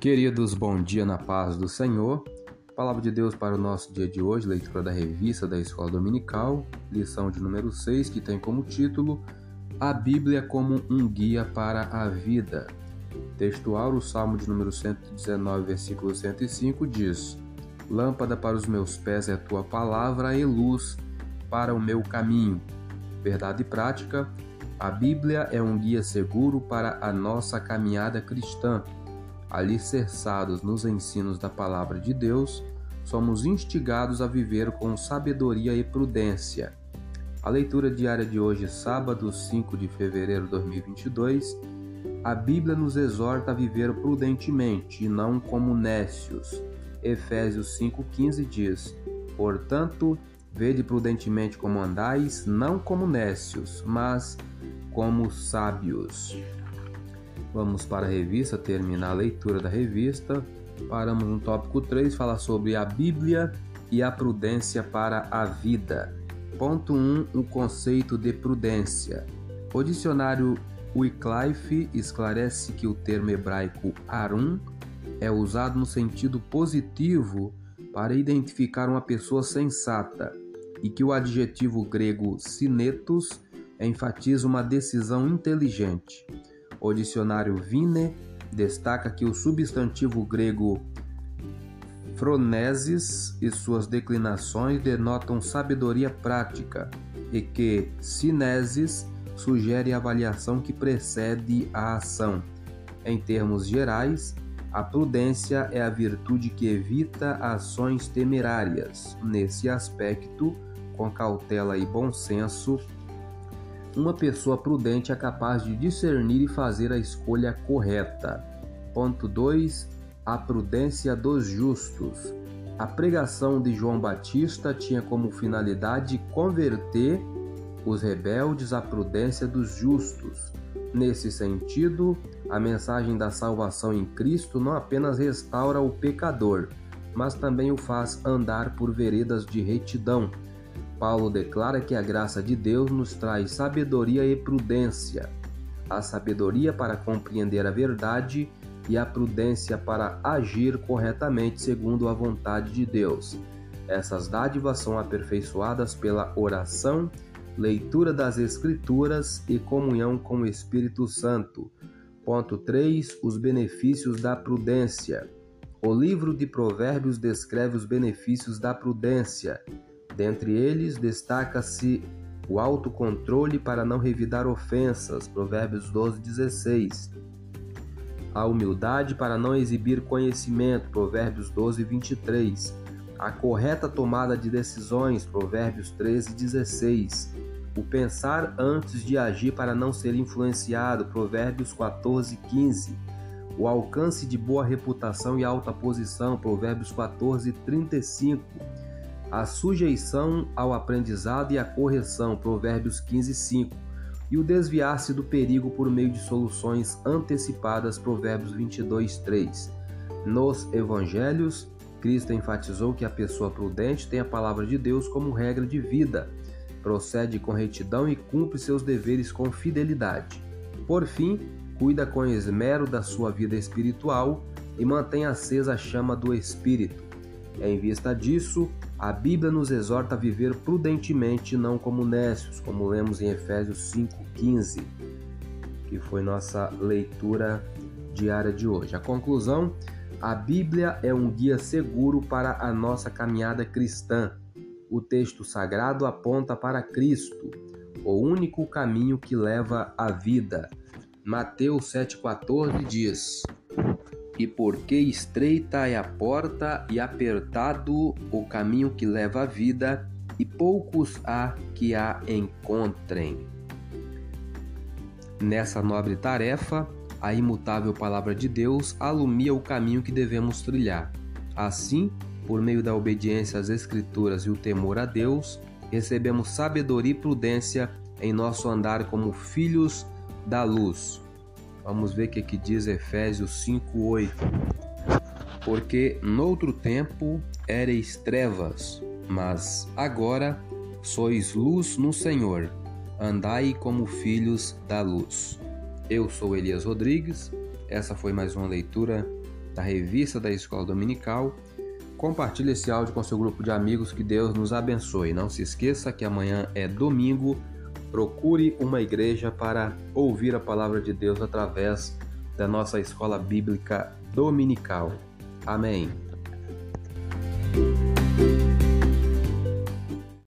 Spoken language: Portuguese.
Queridos, bom dia na paz do Senhor. Palavra de Deus para o nosso dia de hoje, leitura da revista da Escola Dominical, lição de número 6, que tem como título A Bíblia como um guia para a vida. Textual, o Salmo de número 119, versículo 105 diz: Lâmpada para os meus pés é a tua palavra e luz para o meu caminho. Verdade prática, a Bíblia é um guia seguro para a nossa caminhada cristã alicerçados nos ensinos da Palavra de Deus, somos instigados a viver com sabedoria e prudência. A leitura diária de hoje, sábado 5 de fevereiro de 2022, a Bíblia nos exorta a viver prudentemente e não como nécios. Efésios 5,15 diz: Portanto, vede prudentemente como andais, não como nécios, mas como sábios. Vamos para a revista, terminar a leitura da revista. Paramos no tópico 3, falar sobre a Bíblia e a prudência para a vida. Ponto 1, o conceito de prudência. O dicionário Wycliffe esclarece que o termo hebraico arum é usado no sentido positivo para identificar uma pessoa sensata e que o adjetivo grego sinetos enfatiza uma decisão inteligente. O dicionário Vine destaca que o substantivo grego phronesis e suas declinações denotam sabedoria prática e que sinesis sugere a avaliação que precede a ação. Em termos gerais, a prudência é a virtude que evita ações temerárias. Nesse aspecto, com cautela e bom senso, uma pessoa prudente é capaz de discernir e fazer a escolha correta. Ponto 2. A prudência dos justos. A pregação de João Batista tinha como finalidade converter os rebeldes à prudência dos justos. Nesse sentido, a mensagem da salvação em Cristo não apenas restaura o pecador, mas também o faz andar por veredas de retidão Paulo declara que a graça de Deus nos traz sabedoria e prudência. A sabedoria para compreender a verdade e a prudência para agir corretamente segundo a vontade de Deus. Essas dádivas são aperfeiçoadas pela oração, leitura das Escrituras e comunhão com o Espírito Santo. Ponto 3. Os benefícios da prudência. O livro de Provérbios descreve os benefícios da prudência. Dentre eles, destaca-se o autocontrole para não revidar ofensas, Provérbios 12, 16. A humildade para não exibir conhecimento, Provérbios 12, 23. A correta tomada de decisões, Provérbios 13, 16. O pensar antes de agir para não ser influenciado, Provérbios 14, 15. O alcance de boa reputação e alta posição, Provérbios 14, 35 a sujeição ao aprendizado e a correção, Provérbios 15, 5, e o desviar-se do perigo por meio de soluções antecipadas, Provérbios 22, 3. Nos Evangelhos, Cristo enfatizou que a pessoa prudente tem a palavra de Deus como regra de vida, procede com retidão e cumpre seus deveres com fidelidade. Por fim, cuida com esmero da sua vida espiritual e mantém acesa a chama do Espírito. Em vista disso, a Bíblia nos exorta a viver prudentemente, não como nécios, como lemos em Efésios 5,15, que foi nossa leitura diária de hoje. A conclusão: a Bíblia é um guia seguro para a nossa caminhada cristã. O texto sagrado aponta para Cristo, o único caminho que leva à vida. Mateus 7,14 diz: e porque estreita é a porta e apertado o caminho que leva à vida, e poucos há que a encontrem. Nessa nobre tarefa, a imutável palavra de Deus alumia o caminho que devemos trilhar. Assim, por meio da obediência às Escrituras e o temor a Deus, recebemos sabedoria e prudência em nosso andar como filhos da luz. Vamos ver o que, que diz Efésios 5:8. Porque noutro tempo ereis trevas, mas agora sois luz no Senhor. Andai como filhos da luz. Eu sou Elias Rodrigues. Essa foi mais uma leitura da revista da Escola Dominical. Compartilhe esse áudio com seu grupo de amigos, que Deus nos abençoe. Não se esqueça que amanhã é domingo. Procure uma igreja para ouvir a palavra de Deus através da nossa escola bíblica dominical. Amém.